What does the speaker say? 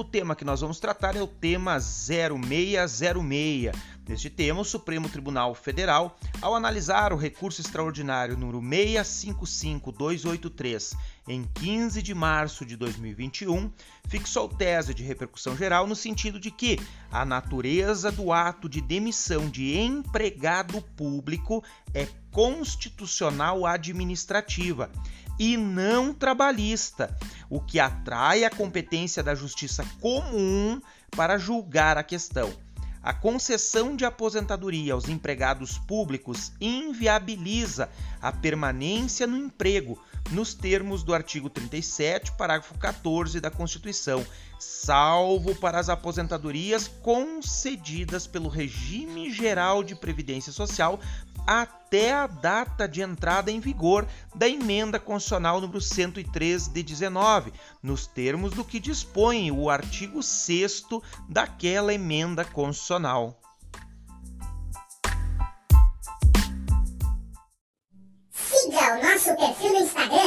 O tema que nós vamos tratar é o tema 0606. Neste tema, o Supremo Tribunal Federal, ao analisar o recurso extraordinário número 655283 em 15 de março de 2021, fixou tese de repercussão geral no sentido de que a natureza do ato de demissão de empregado público é constitucional administrativa e não trabalhista, o que atrai a competência da justiça comum para julgar a questão. A concessão de aposentadoria aos empregados públicos inviabiliza a permanência no emprego, nos termos do artigo 37, parágrafo 14 da Constituição, salvo para as aposentadorias concedidas pelo regime geral de previdência social até a data de entrada em vigor da emenda constitucional número 103 de 19, nos termos do que dispõe o artigo 6 daquela emenda constitucional. Siga o nosso perfil no Instagram